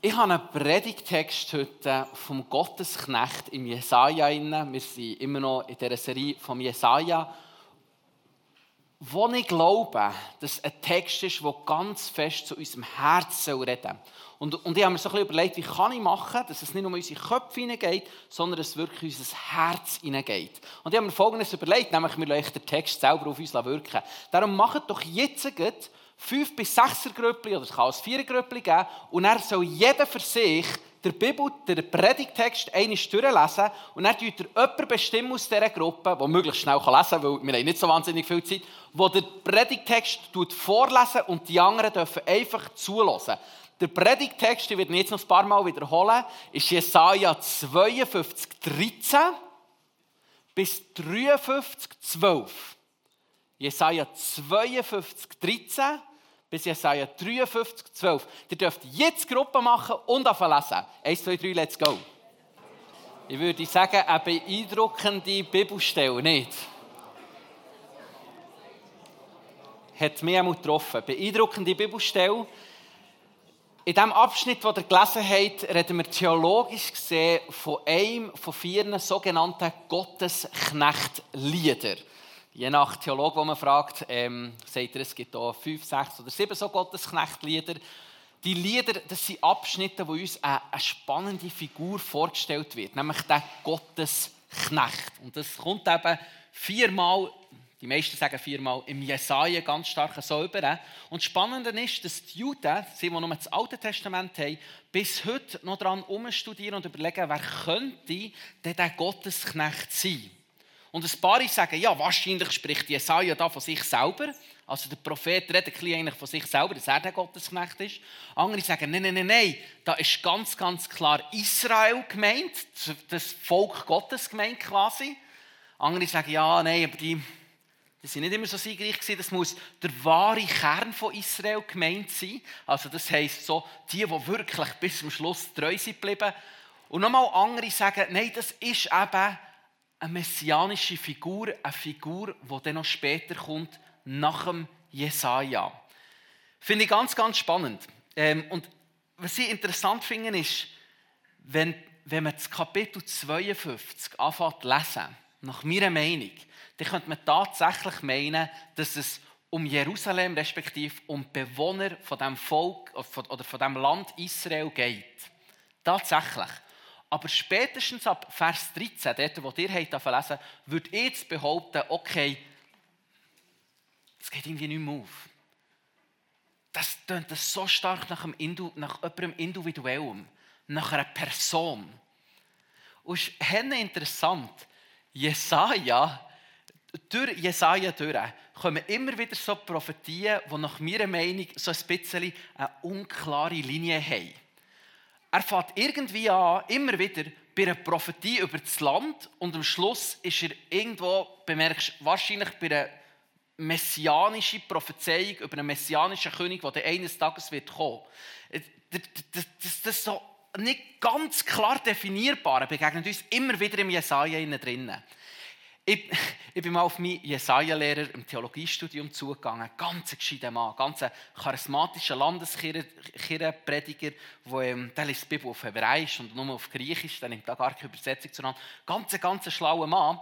Ich habe einen Predigtext heute vom Gottesknecht im Jesaja. Wir sind immer noch in dieser Serie vom Jesaja. Wo ich glaube, dass ein Text ist, der ganz fest zu unserem Herzen reden. Und, und ich habe mir so ein bisschen überlegt, wie kann ich machen, dass es nicht nur in unsere Köpfe hineingeht, sondern dass es wirklich in unser Herz hineingeht. Und ich habe mir Folgendes überlegt, nämlich wir lassen den Text selber auf uns wirken. Darum macht doch jetzt fünf bis sechser Grüppli oder es kann auch vier Grüppli geben und er soll jeder für sich der Bibel, der Predigtext einmal durchlesen und dann tut er jemanden bestimmen aus dieser Gruppe, der möglichst schnell lesen kann, weil wir nicht so wahnsinnig viel Zeit, wo der Predigtext vorlesen und die anderen dürfen einfach zulassen. Der Predigtext, ich werde jetzt noch ein paar Mal wiederholen, ist Jesaja 52, 13 bis 53, 12. Jesaja 52, 13 bis Jesaja 53, 12. Ihr dürft jetzt Gruppe machen und lesen. 1, 2, 3, let's go. Ich würde sagen, eine beeindruckende Bibelstelle, nicht? Hat mich auch getroffen. Beeindruckende Bibelstelle. In dem Abschnitt, den ihr gelesen habt, reden wir theologisch gesehen von einem von vier sogenannten Gottesknecht-Liedern. Je nach Theologe, wo man fragt, ähm, sagt er, es gibt auch fünf, sechs oder sieben so Gottesknechtlieder. Die Lieder, das sind Abschnitte, wo uns eine, eine spannende Figur vorgestellt wird, nämlich der Gottesknecht. Und das kommt eben viermal, die meisten sagen viermal, im Jesaja ganz stark so über. Und das Spannende ist, dass die Juden, die nur das Alte Testament haben, bis heute noch daran umstudieren und überlegen, wer könnte denn der Gottesknecht sein. Und ein paar sagen, ja, wahrscheinlich spricht Jesaja da von sich selber. Also der Prophet redet eigentlich von sich selber, dass er der Gottesknecht ist. Andere sagen, nein, nein, nein, nein, da ist ganz, ganz klar Israel gemeint, das Volk Gottes gemeint quasi. Andere sagen, ja, nein, aber die, die sind nicht immer so siegreich gewesen. Das muss der wahre Kern von Israel gemeint sein. Also das heisst so, die, die wirklich bis zum Schluss treu sind geblieben. Und nochmal andere sagen, nein, das ist eben eine messianische Figur, eine Figur, die dann noch später kommt, nach dem Jesaja. Finde ich ganz, ganz spannend. Ähm, und was ich interessant finde, ist, wenn, wenn man das Kapitel 52 anfängt zu lesen, nach meiner Meinung, dann könnte man tatsächlich meinen, dass es um Jerusalem, respektive um die Bewohner von dem Volk oder von dem Land Israel geht. Tatsächlich. Aber spätestens ab Vers 13, dort, wo ihr habt lesen würde ich jetzt behaupten, okay, es geht irgendwie nicht mehr auf. Das tönt so stark nach, einem Indu, nach jemandem Individuellem, nach einer Person. Und es ist interessant, Jesaja, durch Jesaja durch, kommen immer wieder so Prophetien, die nach meiner Meinung so ein bisschen eine unklare Linie haben er fährt irgendwie an, immer wieder bei einer Prophetie über das Land und am Schluss ist er irgendwo, bemerkst wahrscheinlich bei einer messianischen Prophezeiung über einen messianischen König, der eines Tages wird kommen. Äh, das, das, das, so nicht ganz klar definierbar begegnet uns immer wieder im Jesaja drinnen. Ich, ich bin mal auf meinen Jesaja-Lehrer im Theologiestudium zugegangen. Ganz ein gescheiter Mann, ganz ein charismatischer Landeskirchenprediger, ähm, der liest die Bibel auf Hebräisch und nur auf Griechisch, der nimmt da gar keine Übersetzung zu Ganz ein, ganz schlauer Mann.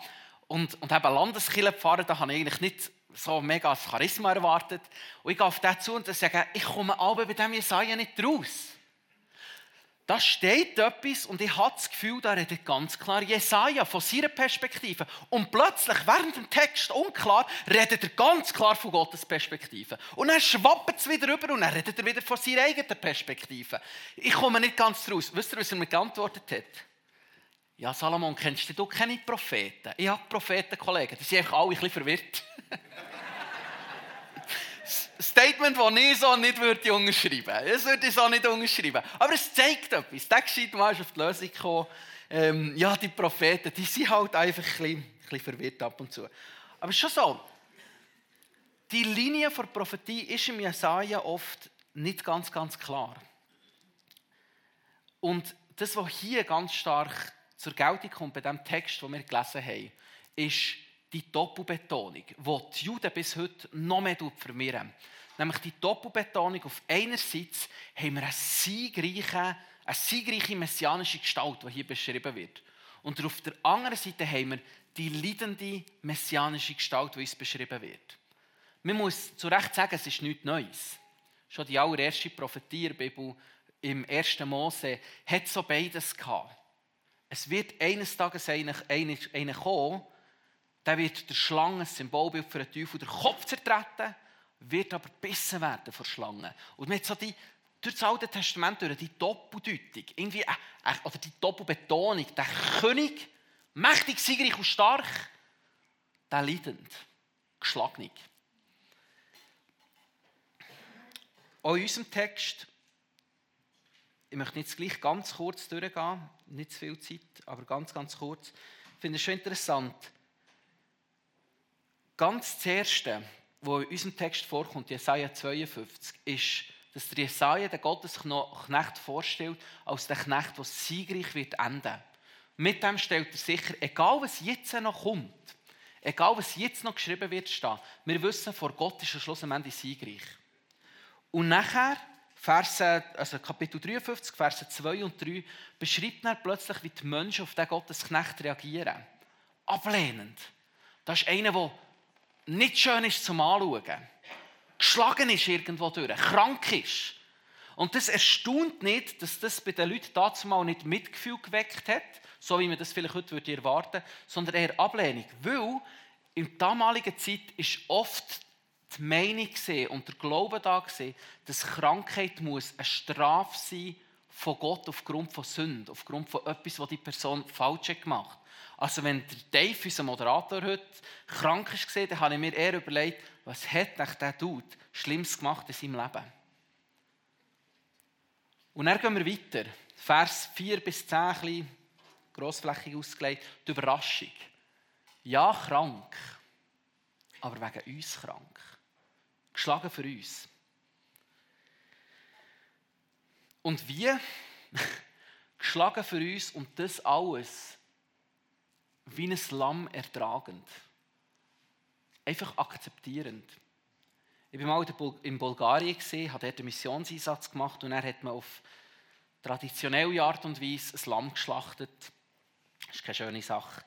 Und, und eben Landeskirchenpfarrer, da habe ich eigentlich nicht so mega das Charisma erwartet. Und ich gehe auf den zu und sage, ich komme aber bei diesem Jesaja nicht raus. Da steht etwas und ich habe das Gefühl, da redet ganz klar Jesaja von seiner Perspektive. Und plötzlich, während dem Text unklar, redet er ganz klar von Gottes Perspektive. Und dann schwappt es wieder rüber und dann redet er wieder von seiner eigenen Perspektive. Ich komme nicht ganz raus. Wisst ihr, was er mir geantwortet hat? Ja, Salomon, kennst du keine Propheten? Ich habe Propheten, Kollegen. Die sind einfach alle ein bisschen verwirrt. Statement, das ich so nicht würde unterschreiben würde. Das würde ich so nicht unterschreiben. Aber es zeigt etwas. Der gescheit mal auf die Lösung gekommen. Ähm, ja, die Propheten, die sind halt einfach ein bisschen, ein bisschen verwirrt ab und zu. Aber schon so, die Linie der Prophetie ist im Jesaja oft nicht ganz, ganz klar. Und das, was hier ganz stark zur Geltung kommt bei dem Text, den wir gelesen haben, ist die Doppelbetonung, die die Juden bis heute noch mehr vermehren. Nämlich die Doppelbetonung. Auf einerseits haben wir eine siegreiche, eine siegreiche messianische Gestalt, die hier beschrieben wird. Und auf der anderen Seite haben wir die leidende messianische Gestalt, die uns beschrieben wird. Man muss zu Recht sagen, es ist nichts Neues. Schon die allererste Prophetie der Bibel im 1. Mose hat so beides gehabt. Es wird eines Tages einer, einer, einer kommen, der wird der Schlange, ein Symbolbild für den Teufel, den Kopf zertreten, wird aber gebissen werden von Schlangen. Und man hat so die, durch das Alte Testament durch die Doppeldeutung, irgendwie, äh, äh, oder die Doppelbetonung, der König, mächtig, siegreich und stark, der leidend, geschlagen. Auch in unserem Text, ich möchte jetzt gleich ganz kurz durchgehen, nicht zu viel Zeit, aber ganz, ganz kurz. Ich finde es schon interessant. Ganz das Was in unserem Text vorkommt, Jesaja 52, ist, dass der Jesaja den Gottesknecht vorstellt, als der Knecht, der siegreich wird enden. Mit dem stellt er sicher, egal was jetzt noch kommt, egal was jetzt noch geschrieben wird, stehen, wir wissen, vor Gott ist er schlussendlich siegreich. Und nachher, Verse, also Kapitel 53, Verse 2 und 3, beschreibt er plötzlich, wie die Menschen auf den Gottesknecht reagieren. Ablehnend. Das ist einer, der nicht schön ist zum Anschauen. Geschlagen ist irgendwo durch, krank ist. Und das erstaunt nicht, dass das bei den Leuten dazu mal nicht Mitgefühl geweckt hat, so wie man das vielleicht heute würde erwarten sondern eher Ablehnung. Weil in der damaligen Zeit ist oft die Meinung und der Glaube da dass Krankheit muss eine Strafe sein von Gott aufgrund von Sünde, aufgrund von etwas, was die Person falsch hat gemacht. Also wenn der Dave, unser Moderator heute, krank ist gesehen, dann habe ich mir eher überlegt, was hat der Dude Schlimmes gemacht in seinem Leben. Und dann gehen wir weiter. Vers 4 bis 10, ein grossflächig ausgelegt, die Überraschung. Ja, krank, aber wegen uns krank. Geschlagen für uns. Und wie? Geschlagen für uns und das alles wie ein Lamm ertragend. Einfach akzeptierend. Ich war mal in Bulgarien, habe dort einen Missionseinsatz gemacht und er hat man auf traditionelle Art und Weise ein Lamm geschlachtet. Das ist keine schöne Sache.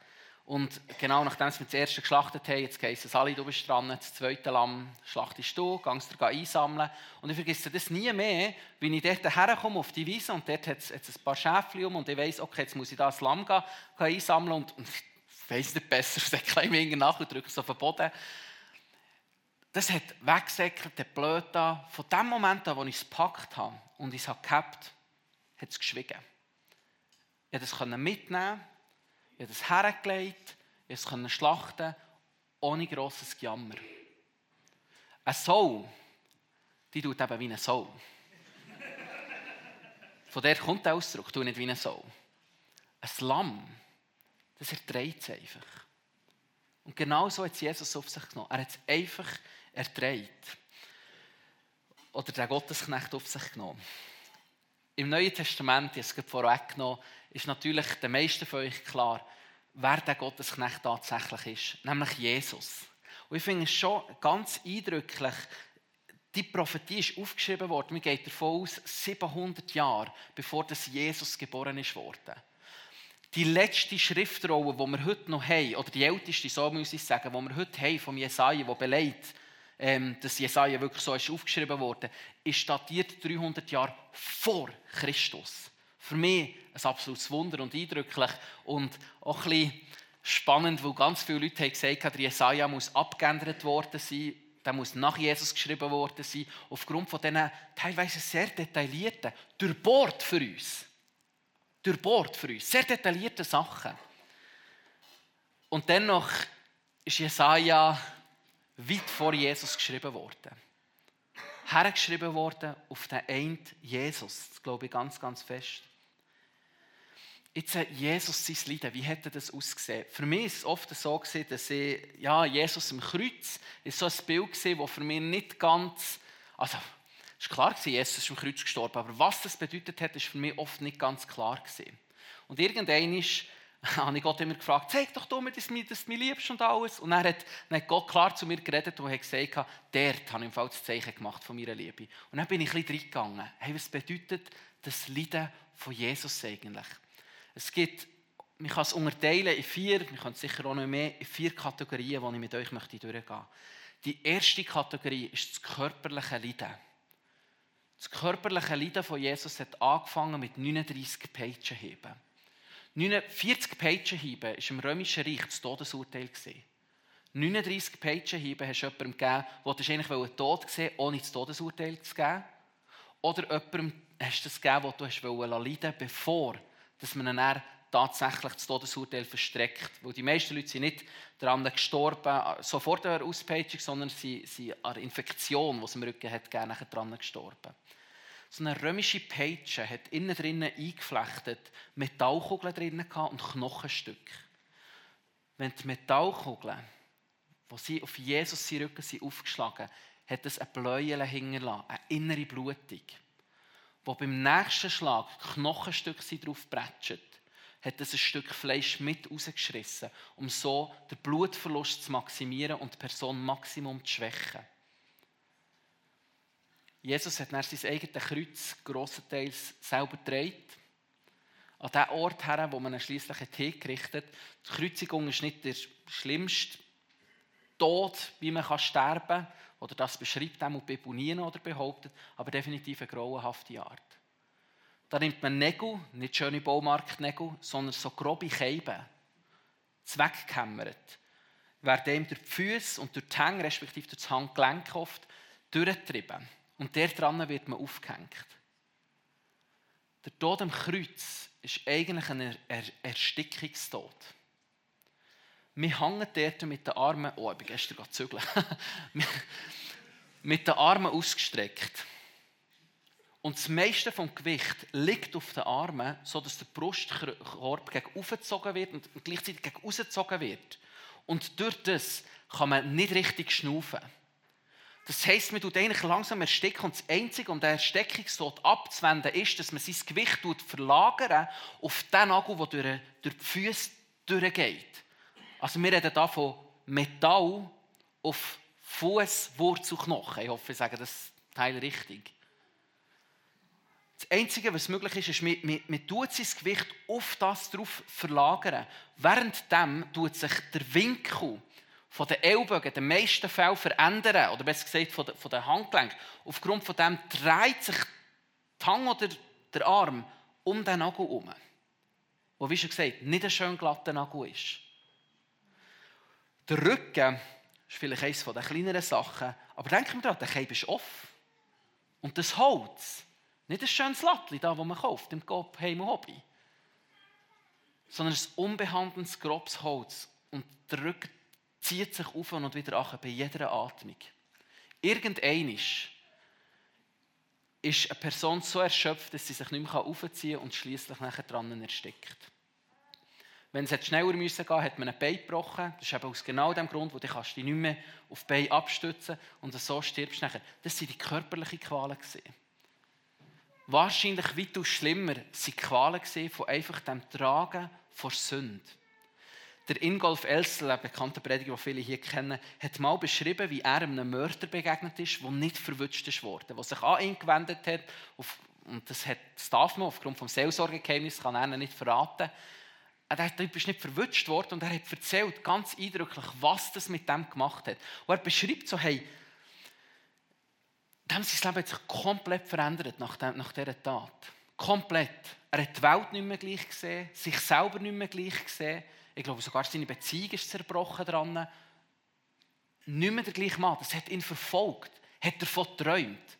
Und genau nachdem wir das erste geschlachtet haben, jetzt heisst es, alle, du bist dran, das zweite Lamm schlachtest du, gehst du einsammeln. Und ich vergesse das nie mehr, wenn ich dort herkomme auf die Wiese und dort hat es, ein paar Schäfchen um und ich weiss, okay, jetzt muss ich da das Lamm einsammeln und weiss nicht besser, ich kleine Menge nach und drücke es auf den Boden. Das hat weggesäckert, der blöd. Von dem Moment an, wo ich es gepackt habe und ich es habe gehabt, hat es geschwiegen. Ich konnte es mitnehmen ich habe das hergelegt, ich konnte schlachten, ohne grosses Gejammer. Ein Soul, die tut eben wie ein Soul. Von der kommt der Ausdruck, tu nicht wie ein Soul. Ein Lamm, das erträgt es einfach. Und genau so hat Jesus auf sich genommen. Er hat es einfach erträgt. Oder der Gottesknecht auf sich genommen. Im Neuen Testament, ich habe es vorweggenommen, ist natürlich den meisten von euch klar, wer der Gottesknecht tatsächlich ist, nämlich Jesus. Und ich finde es schon ganz eindrücklich, die Prophetie ist aufgeschrieben worden, man geht davon aus, 700 Jahre bevor das Jesus geboren ist worden. Die letzte Schriftrolle, die wir heute noch haben, oder die älteste, so muss ich sagen, die wir heute haben vom Jesaja, die beleidigt, ähm, dass Jesaja wirklich so ist aufgeschrieben worden, ist datiert 300 Jahre vor Christus. Für mich ein absolutes Wunder und eindrücklich und auch ein bisschen spannend, weil ganz viele Leute haben gesagt, der Jesaja muss abgeändert worden sein, der muss nach Jesus geschrieben worden sein, aufgrund von diesen teilweise sehr detaillierten, durchbohrt für uns, durchbohrt für uns, sehr detaillierten Sachen. Und dennoch ist Jesaja weit vor Jesus geschrieben worden. Hergeschrieben worden auf den Eint Jesus. Das glaube ich ganz, ganz fest. Jetzt Jesus sein Leiden, wie hätte das ausgesehen? Für mich ist es oft so gewesen, dass ich, ja, Jesus im Kreuz ist so ein Bild das für mich nicht ganz, also es ist klar Jesus ist im Kreuz gestorben, aber was das bedeutet hat, ist für mich oft nicht ganz klar. Und irgendwann habe ich Gott immer gefragt, zeig doch du mir, dass du mich, liebst und alles. Und dann hat, dann hat Gott klar zu mir geredet und hat gesagt, dort habe ich im das Zeichen gemacht von meiner Liebe. Und dann bin ich ein bisschen reingegangen. Hey, was bedeutet das Leiden von Jesus eigentlich? Es gibt, man kann es unterteilen in vier, man kann sicher auch noch mehr, in vier Kategorien, die ich mit euch möchte durchgehen möchte. Die erste Kategorie ist das körperliche Leiden. Das körperliche Leiden von Jesus hat angefangen mit 39 Peitschenheben. 40 Peitschenhiebe war im Römischen Reich das Todesurteil. 39 Peitschenhiebe hast du jemandem gegeben, der du eigentlich tot sehen ohne das Todesurteil zu geben. Oder jemandem hast du das gegeben, das du leiden wolltest, bevor dass man dann tatsächlich das Todesurteil verstreckt. Weil die meisten Leute sind nicht daran gestorben, so vor der Auspeitschung, sondern sie sind an der Infektion, die es im Rücken hat, gerne daran gestorben. So eine römische Peitsche hat innen drinnen eingeflechtet Metallkugeln drinnen und Knochenstücke. Wenn die Metallkugeln, die sie auf Jesus seinen Rücken sind aufgeschlagen hat es ein Bläuel hinterlassen, eine innere Blutung. Wo beim nächsten Schlag Knochenstücke drauf bretschen, hat es ein Stück Fleisch mit rausgeschissen, um so den Blutverlust zu maximieren und die Person Maximum zu schwächen. Jesus hat dann sein eigenes Kreuz grossenteils selber gedreht. An den Ort her, wo man ihn schliesslich hingerichtet hat. Die Kreuzigung ist nicht der schlimmste Tod, wie man sterben kann. Oder das beschreibt auch die Bibel nie oder behauptet. Aber definitiv eine grauenhafte Art. Da nimmt man Nägel, nicht schöne Baumarktnägel, sondern so grobe Scheiben, zweckgehämmert, werden ihm durch die Füße und durch die Hänge, respektive durch das Handgelenk oft, durchgetrieben. Und der dran wird man aufgehängt. Der Tod am Kreuz ist eigentlich ein er Erstickungstod. Wir hängen dort mit den Armen, oh, ich bin gestern gerade zügeln, mit den Armen ausgestreckt. Und das meiste vom Gewicht liegt auf den Armen, sodass der Brustkorb gegen wird und gleichzeitig gegen wird. Und durch das kann man nicht richtig schnaufen. Das heisst, man tut eigentlich langsam ersticken und das Einzige, um den Erstickungstod abzuwenden, ist, dass man sein Gewicht verlagern auf den Nagel, der durch, die Füße durchgeht. Also wir reden hier von Metall auf Fuß, Wurzel, Knochen. Ich hoffe, ich sage das Teil richtig. Das Einzige, was möglich ist, ist, man, man, man tut sein Gewicht auf das drauf verlagern. Währenddem tut sich der Winkel von den Ellbogen in den meisten Fällen verändern, oder besser gesagt von den, von den Handgelenken. Aufgrund von dem dreht sich die Hand oder der Arm um den Nagel herum. Wo, wie schon gesagt, nicht ein schön glatter Nagel ist. Der Rücken ist vielleicht eines der kleineren Sachen, aber denken wir daran, der Keib ist offen. Und das Holz, nicht ein schönes Lattli, das man kauft im Coop Heim Hobby, sondern ein unbehandeltes, grobes Holz. Und der Rücken zieht sich auf und wieder an bei jeder Atmung. Irgendeinisch ist eine Person so erschöpft, dass sie sich nicht mehr aufziehen kann und schließlich nachher dran erstickt. Wenn es schneller müssen gehen, hat man ein Bein gebrochen. Das ist eben aus genau dem Grund, wo du dich nicht mehr auf Bein abstützen und so stirbst nachher. Das waren die körperlichen Qualen. Wahrscheinlich weitaus schlimmer waren die Qualen von einfach dem Tragen vor Sünde. Der Ingolf Elsel, ein bekannter Prediger, den viele hier kennen, hat mal beschrieben, wie er einem Mörder begegnet ist, der nicht verwünscht worden, der sich an ihn gewendet hat. und das, hat, das darf man aufgrund des Seelsorgegeheimnisses, kann er nicht verraten. Der Typ ist nicht verwünscht worden und er hat erzählt, ganz eindrücklich, was das mit dem gemacht hat. Und er beschreibt so, hey, dem sein Leben hat sich komplett verändert nach, dem, nach dieser Tat. Komplett. Er hat die Welt nicht mehr gleich gesehen, sich selber nicht mehr gleich gesehen. Ich glaube, sogar seine Beziehung ist zerbrochen dran. Nicht mehr der gleiche Mann. Das hat ihn verfolgt. Hat davon geträumt.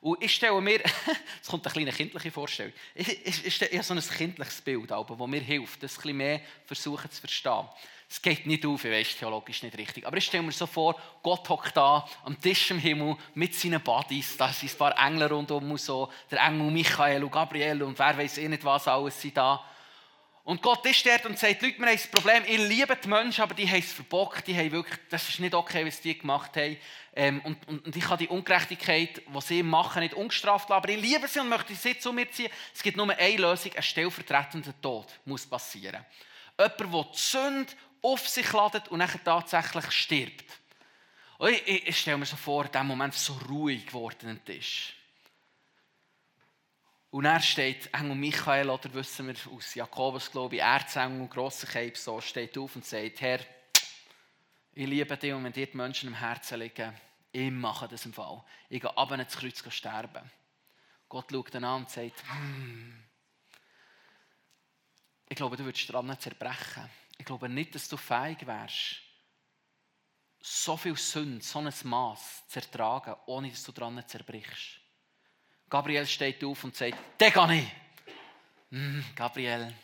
Und ich stelle mir, es kommt eine kleine kindliche Vorstellung, ich, ich, ich stelle so ein kindliches Bild, das mir hilft, das ein bisschen mehr versuchen zu verstehen. Es geht nicht auf, ich weiß, theologisch nicht richtig. Aber ich stelle mir so vor, Gott hockt da am Tisch im Himmel mit seinen Buddies, da sind ein paar Engel rundum und so, der Engel Michael und Gabriel und wer weiß eh nicht was alles sind da. Und Gott ist dort und sagt, Leute, wir haben das Problem, ihr liebt die Menschen, aber die haben es verbockt, die haben wirklich, das ist nicht okay, was die gemacht haben. Ähm, und, und, und, ich kann die Ungerechtigkeit, die sie machen, nicht ungestraft lassen, aber ich liebe sie und möchte sie zu mir ziehen. Es gibt nur eine Lösung, ein stellvertretender Tod muss passieren. Jemand, der die Sünde auf sich ladet und dann tatsächlich stirbt. Und ich, ich, stelle mir so vor, in dem Moment so ruhig geworden ist. Und er steht Engel Michael, oder wissen wir aus Jakobus, glaube ich, Erzengel grosser Keib, so, steht auf und sagt, Herr, ich liebe dich und wenn dir die Menschen im Herzen liegen, ich mache das im Fall. Ich gehe ab ins Kreuz sterben. Gott schaut ihn an und sagt, hm, ich glaube, du würdest dran zerbrechen. Ich glaube nicht, dass du fähig wärst, so viel Sünde, so ein Maß zu ertragen, ohne dass du dran zerbrichst. Gabriel steht auf und sagt, der kann ich. Mm, Gabriel,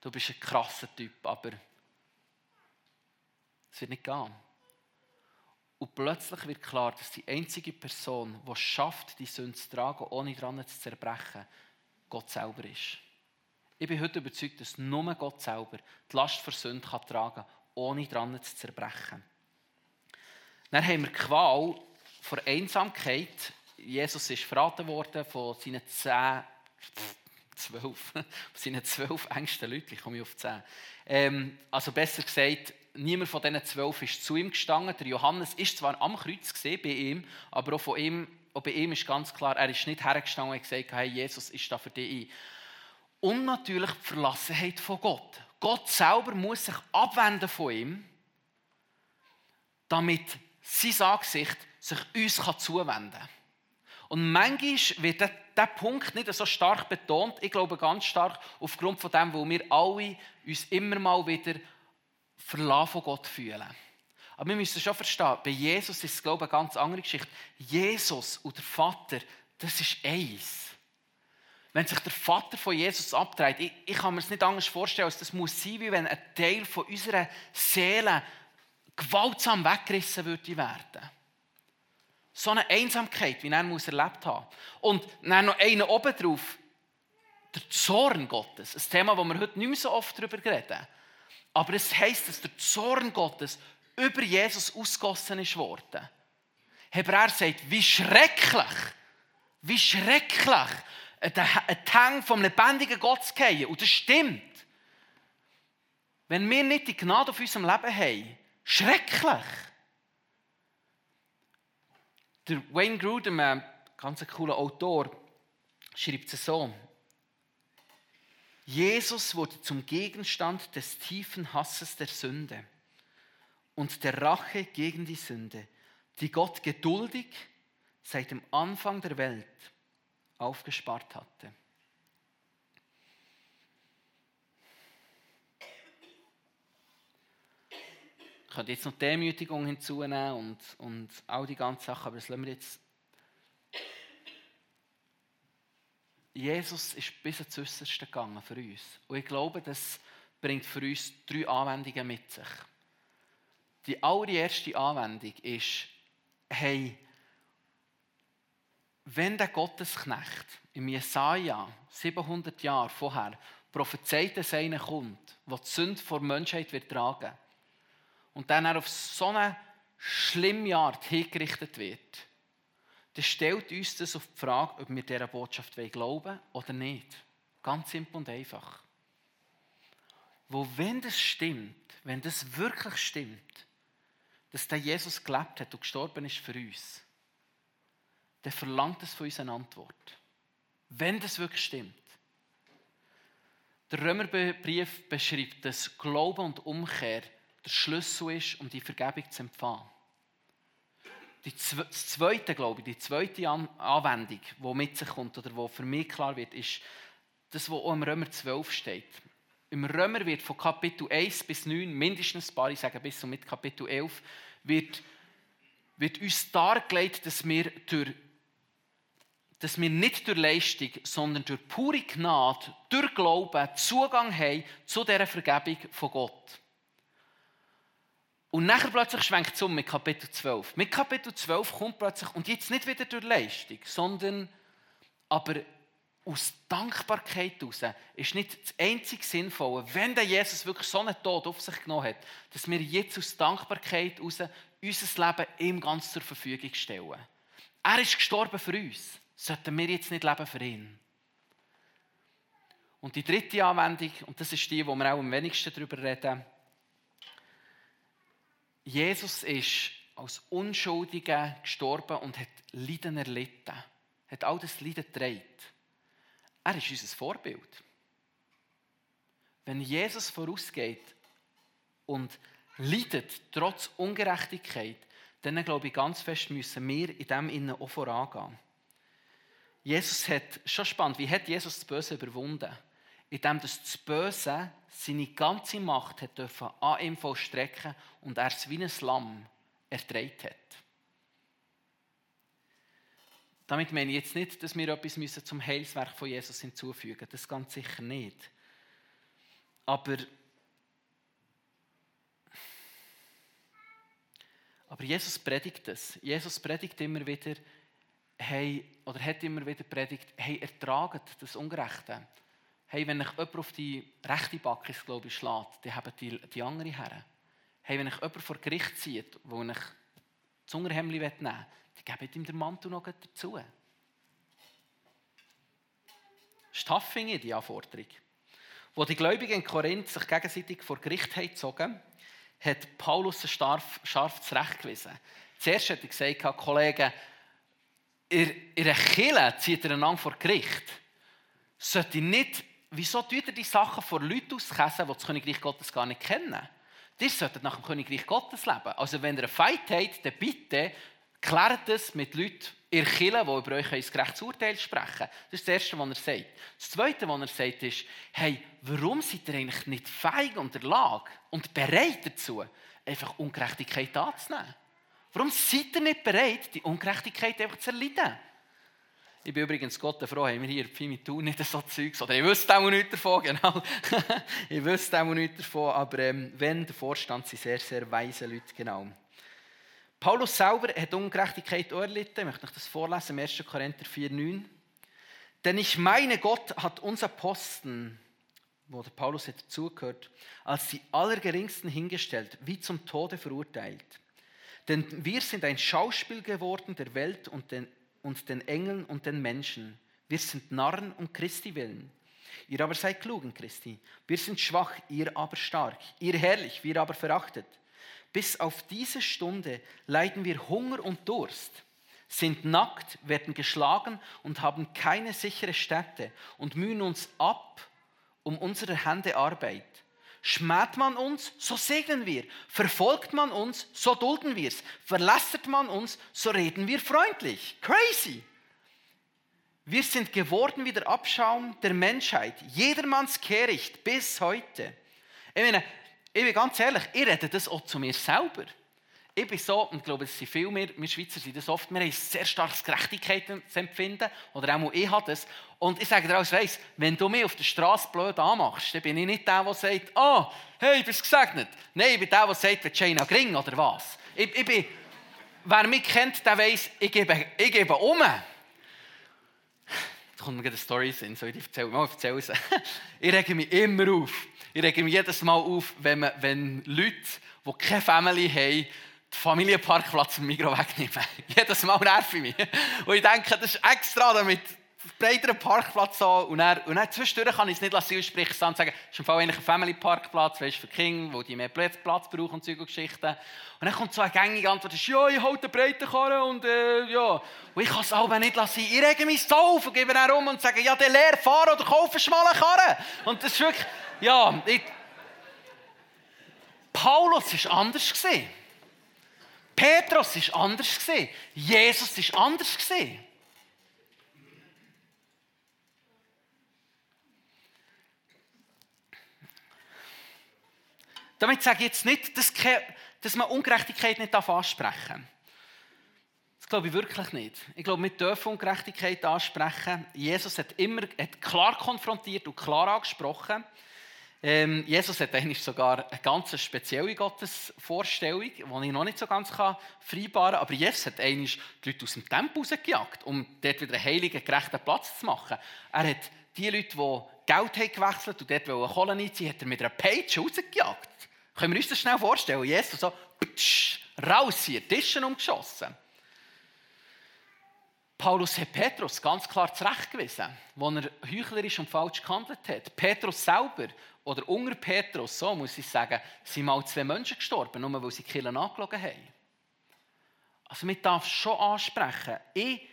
du bist ein krasser Typ, aber es wird nicht gehen. Und plötzlich wird klar, dass die einzige Person, die es schafft, die Sünde zu tragen, ohne dran zu zerbrechen, Gott selber ist. Ich bin heute überzeugt, dass nur Gott selber die Last für Sünde kann tragen kann, ohne dran zu zerbrechen. Dann haben wir die Qual vor Einsamkeit Jesus ist verraten worden von seinen zehn, zwölf, von seinen zwölf engsten Leuten, ich komme auf zehn. Ähm, also besser gesagt, niemand von diesen zwölf ist zu ihm gestanden. Der Johannes ist zwar am Kreuz gesehen bei ihm, aber auch, von ihm, auch bei ihm ist ganz klar, er ist nicht hergestanden und gesagt, hey, Jesus ist da für dich ein. Und natürlich die Verlassenheit von Gott. Gott selber muss sich abwenden von ihm, damit sein Angesicht sich uns zuwenden kann. Und manchmal wird dieser Punkt nicht so stark betont. Ich glaube ganz stark aufgrund von dem, wo wir alle uns immer mal wieder verlassen von Gott fühlen. Aber wir müssen schon verstehen, bei Jesus ist es, glaube ich, eine ganz andere Geschichte. Jesus und der Vater, das ist eins. Wenn sich der Vater von Jesus abtreibt, ich, ich kann mir es nicht anders vorstellen, als das muss sein, wie wenn ein Teil von unserer Seele gewaltsam weggerissen würde werden. So eine Einsamkeit, wie er muss erlebt haben. Und dann noch einen oben drauf, der Zorn Gottes. Ein Thema, das wir heute nicht mehr so oft darüber reden. Aber es heisst, dass der Zorn Gottes über Jesus ausgossen ist worden. Hebräer sagt, wie schrecklich, wie schrecklich, ein Tang vom lebendigen Gott zu gehen. Und das stimmt. Wenn wir nicht die Gnade auf unserem Leben haben, schrecklich. Der Wayne Grudem, ein ganz cooler Autor, schreibt es so. Jesus wurde zum Gegenstand des tiefen Hasses der Sünde und der Rache gegen die Sünde, die Gott geduldig seit dem Anfang der Welt aufgespart hatte. Ich könnte jetzt noch Demütigung hinzunehmen und, und all die ganzen Sachen, aber das lassen wir jetzt. Jesus ist bis ins Äußerste gegangen für uns. Und ich glaube, das bringt für uns drei Anwendungen mit sich. Die allererste Anwendung ist, hey, wenn der Gottesknecht im Jesaja 700 Jahre vorher prophezeit, dass einer kommt, der die Sünde vor Menschheit wird tragen und dann auf so eine schlimme Art hingerichtet wird, dann stellt uns das auf die Frage, ob wir dieser Botschaft glauben oder nicht. Ganz simpel und einfach. Wo, wenn das stimmt, wenn das wirklich stimmt, dass der Jesus gelebt hat und gestorben ist für uns, dann verlangt es von uns eine Antwort. Wenn das wirklich stimmt. Der Römerbrief beschreibt, dass Glauben und Umkehr der Schlüssel ist, um die Vergebung zu empfangen. Die zweite, glaube die zweite Anwendung, die mit sich kommt oder die für mich klar wird, ist das, was auch im Römer 12 steht. Im Römer wird von Kapitel 1 bis 9, mindestens ein paar, ich sage bis und mit Kapitel 11, wird, wird uns dargelegt, dass wir, durch, dass wir nicht durch Leistung, sondern durch pure Gnade, durch Glauben Zugang haben zu dieser Vergebung von Gott. Und nachher plötzlich schwenkt es um mit Kapitel 12. Mit Kapitel 12 kommt plötzlich, und jetzt nicht wieder durch Leistung, sondern aber aus Dankbarkeit heraus ist nicht das einzige Sinnvolle, wenn der Jesus wirklich so einen Tod auf sich genommen hat, dass wir jetzt aus Dankbarkeit heraus unser Leben ihm ganz zur Verfügung stellen. Er ist gestorben für uns. Sollten wir jetzt nicht leben für ihn? Und die dritte Anwendung, und das ist die, wo wir auch am wenigsten darüber reden, Jesus ist als Unschuldiger gestorben und hat Leiden erlitten. Hat all das Leiden getragen. Er ist unser Vorbild. Wenn Jesus vorausgeht und leidet trotz Ungerechtigkeit, dann glaube ich ganz fest, müssen wir in dem Innen auch vorangehen. Jesus hat, schon spannend, wie hat Jesus das Böse überwunden? Indem das Böse seine ganze Macht hat dürfen an ihm vollstrecken und er es wie ein Lamm erträgt hat. Damit meine ich jetzt nicht, dass wir etwas zum Heilswerk von Jesus hinzufügen müssen. Das ganz sicher nicht. Aber, aber Jesus predigt es. Jesus predigt immer wieder, hey, oder hat immer wieder predigt, hey, ertraget das Ungerechte. Hey, wenn ich jemand auf die rechte Backe, glaube ich, schlägt, dann haben die, die andere her. Hey, wenn ich jemand vor Gericht zieht, wo ich das Unterhemd nehmen will, dann gebt ihm den Mantel noch dazu. Tough, die Anforderung. Wo die Gläubigen in Korinth sich gegenseitig vor Gericht haben gezogen, hat Paulus scharf, scharfes Recht gewiesen. Zuerst hat er gesagt, Kollegen, in einer Kirche zieht er einander vor Gericht. Sollte nicht, wieso tut ihr die Sachen vor Leuten auskäsen, die das Königreich Gottes gar nicht kennen? Ihr solltet nach dem Königreich Gottes leben. Also wenn ihr einen Fight habt, dann bitte klärt es mit Leuten in der die über euch ein gerechtes Urteil sprechen. Das ist das Erste, was er sagt. Das Zweite, was er sagt, ist, hey, warum seid ihr eigentlich nicht feig und der Lage und bereit dazu, einfach Ungerechtigkeit anzunehmen? Warum seid ihr nicht bereit, die Ungerechtigkeit einfach zu erleiden? Ich bin übrigens Gott froh, haben wir hier Pfimi tun nicht so Zeugs. Oder ich wüsste auch nicht davon, genau. ich wüsste auch nicht davon, aber ähm, wenn, der Vorstand sind sehr, sehr weise Leute, genau. Paulus selber hat Ungerechtigkeit auch erlitten. Ich möchte euch das vorlesen, 1. Korinther 4,9. Denn ich meine, Gott hat uns Aposteln, wo der Paulus hat dazugehört, als die Allergeringsten hingestellt, wie zum Tode verurteilt. Denn wir sind ein Schauspiel geworden der Welt und den, und den Engeln und den Menschen. Wir sind Narren um Christi willen. Ihr aber seid klug in Christi. Wir sind schwach, ihr aber stark. Ihr herrlich, wir aber verachtet. Bis auf diese Stunde leiden wir Hunger und Durst, sind nackt, werden geschlagen und haben keine sichere Stätte und mühen uns ab um unsere Hände Arbeit. Schmäht man uns, so segnen wir. Verfolgt man uns, so dulden wir es. Verlästert man uns, so reden wir freundlich. Crazy! Wir sind geworden wie der Abschaum der Menschheit, jedermanns Kehricht bis heute. Ich meine, ich bin ganz ehrlich, ich rede das auch zu mir selber. Ich bin so, und ich glaube, es sind viele mehr, wir Schweizer sind das oft, wir haben ein sehr starkes Gerechtigkeitsempfinden, oder auch ich habe das. Und ich sage dir als weiss, wenn du mich auf der Straße blöd anmachst, dann bin ich nicht der, der sagt, oh, hey, bist gesegnet? Nein, ich bin der, der sagt, wird China gering oder was? Ich, ich bin, wer mich kennt, der weiss, ich gebe, ich gebe um. Da kommt mir eine Story in, soll ich erzählen? Mal erzählen. ich rege mich immer auf. Ich rege mich jedes Mal auf, wenn, man, wenn Leute, die keine Family haben, Familienparkplatz im Migros wegnehmen. Jedes Mal nerv ich mich. Und ich denke, das ist extra, damit breiteren Parkplatz so. Und dann, und dann zwischendurch kann ich es nicht lassen, sprich und sagen, es ist im Fall eigentlich ein Family-Parkplatz, weißt, für Kinder, wo die mehr Platz, Platz brauchen und solche Geschichten. Und dann kommt so eine gängige Antwort, ja, ich halte eine breite Karre und äh, ja. Und ich kann es aber nicht lassen. Ich rege mich so auf und gebe dann rum und sage, ja, der leer fahren oder kaufe eine schmale Karre. Und das ist wirklich, ja, ich, Paulus war anders gesehen. Petrus ist anders gesehen. Jesus ist anders gesehen. Damit sage ich jetzt nicht, dass, man Ungerechtigkeit nicht ansprechen darf. Das glaube ich wirklich nicht. Ich glaube, wir dürfen Ungerechtigkeit ansprechen. Jesus hat immer hat klar konfrontiert und klar angesprochen. Ähm, Jesus hat eigentlich sogar eine ganz spezielle Gottesvorstellung, die ich noch nicht so ganz vereinbaren kann. Aber Jesus hat eigentlich die Leute aus dem Tempel rausgejagt, um dort wieder einen heiligen, gerechten Platz zu machen. Er hat die Leute, die Geld haben gewechselt und dort eine Kohle einziehen hat er mit einer Page rausgejagt. Können wir uns das schnell vorstellen? Jesus so, ptsch, raus hier, Tischen umgeschossen. Paulus hat Petrus ganz klar zurechtgewiesen, wo er heuchlerisch und falsch gehandelt hat. Petrus selber, oder unter Petrus, so muss ich sagen, sind mal zwei Menschen gestorben, nur weil sie Killen angelogen haben. Also man darf schon ansprechen. Ich,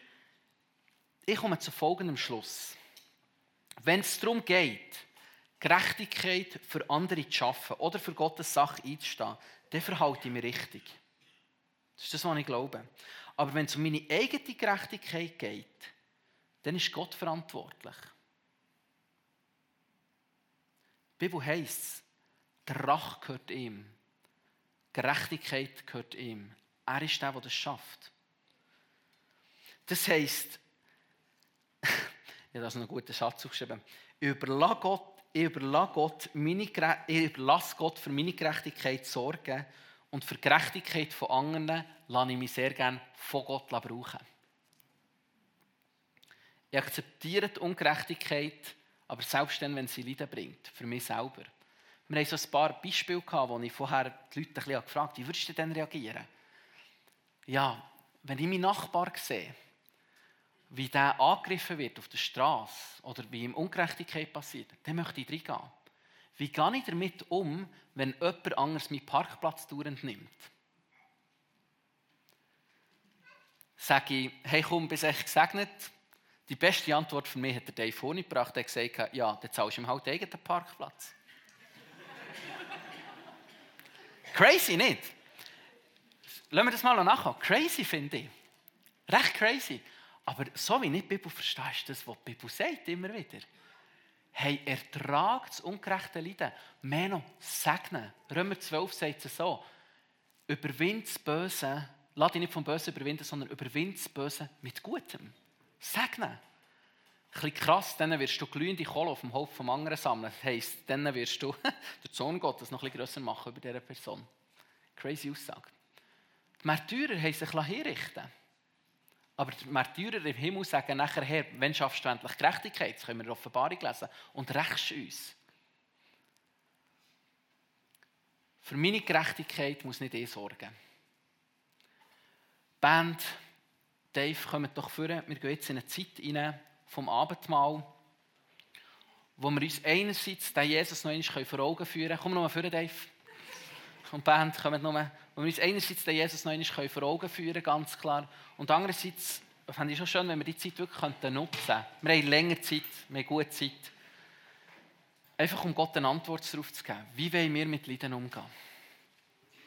ich komme zu folgendem Schluss. Wenn es darum geht, Gerechtigkeit für andere zu schaffen oder für Gottes Sache einzustehen, dann verhalte ich mich richtig. Das ist das, was ich glaube. Aber wenn es um meine eigene Gerechtigkeit geht, dann ist Gott verantwortlich. Die Bibel heisst, der Rach gehört ihm. Gerechtigkeit gehört ihm. Er ist der, der das schafft. Das heisst, ich habe das einen guten Schatz aufgeschrieben, ich überlasse Gott, überlasse Gott für meine Gerechtigkeit sorgen und für die Gerechtigkeit von anderen lasse ich mich sehr gerne von Gott brauchen. Ich akzeptiere die Ungerechtigkeit, aber selbst dann, wenn sie Leiden bringt, für mich selber. Wir hatten so ein paar Beispiele, wo ich vorher die Leute ein bisschen gefragt habe, wie würdest du denn reagieren? Ja, wenn ich meinen Nachbar sehe, wie der angegriffen wird auf der Straße oder wie ihm Ungerechtigkeit passiert, dann möchte ich reingehen. Wie gehe ich damit um, wenn jemand anderes meinen Parkplatz durchnimmt? Sage ich, hey komm, bist echt gesegnet? Die beste Antwort für mich hat der Dave Horny gebracht. Er hat gesagt, ja, dann zahlst du ihm halt eigenen Parkplatz. crazy, nicht? Lassen wir das mal nachher. Crazy finde ich. Recht crazy. Aber so wie ich die Bibel verstehe, ist das, was die Bibel sagt, immer wieder. Hey, ertragt das ungerechte Leiden. Mehr noch, segnen. Römer 12 sagt es so. Überwind das Böse. Lass dich nicht vom Bösen überwinden, sondern überwind das Böse mit Gutem. Segnen. Ein bisschen krass, dann wirst du glühende Kohle auf dem Haufen vom anderen sammeln. Das heisst, dann wirst du den Sohn Gottes noch ein bisschen grösser machen über diese Person. Crazy Aussage. Die Märtyrer haben sich hinrichten aber die Märtyrer im Himmel sagen nachher, Herr, wenn schaffst du endlich Gerechtigkeit? Das können wir in der Offenbarung lesen. Und rächst uns. Für meine Gerechtigkeit muss nicht ich sorgen. Band, Dave, kommt doch vor. Wir gehen jetzt in eine Zeit rein vom Abendmahl, wo wir uns einerseits den Jesus noch einmal vor Augen führen können. Komm noch mal vor, Dave. Und Band, kommt noch mal wo wir uns einerseits den Jesus noch einmal vor Augen führen ganz klar. Und andererseits fände ich schon schön, wenn wir die Zeit wirklich nutzen könnten. Wir haben länger Zeit, wir haben gute Zeit. Einfach um Gott eine Antwort darauf zu geben. Wie wollen wir mit Leiden umgehen?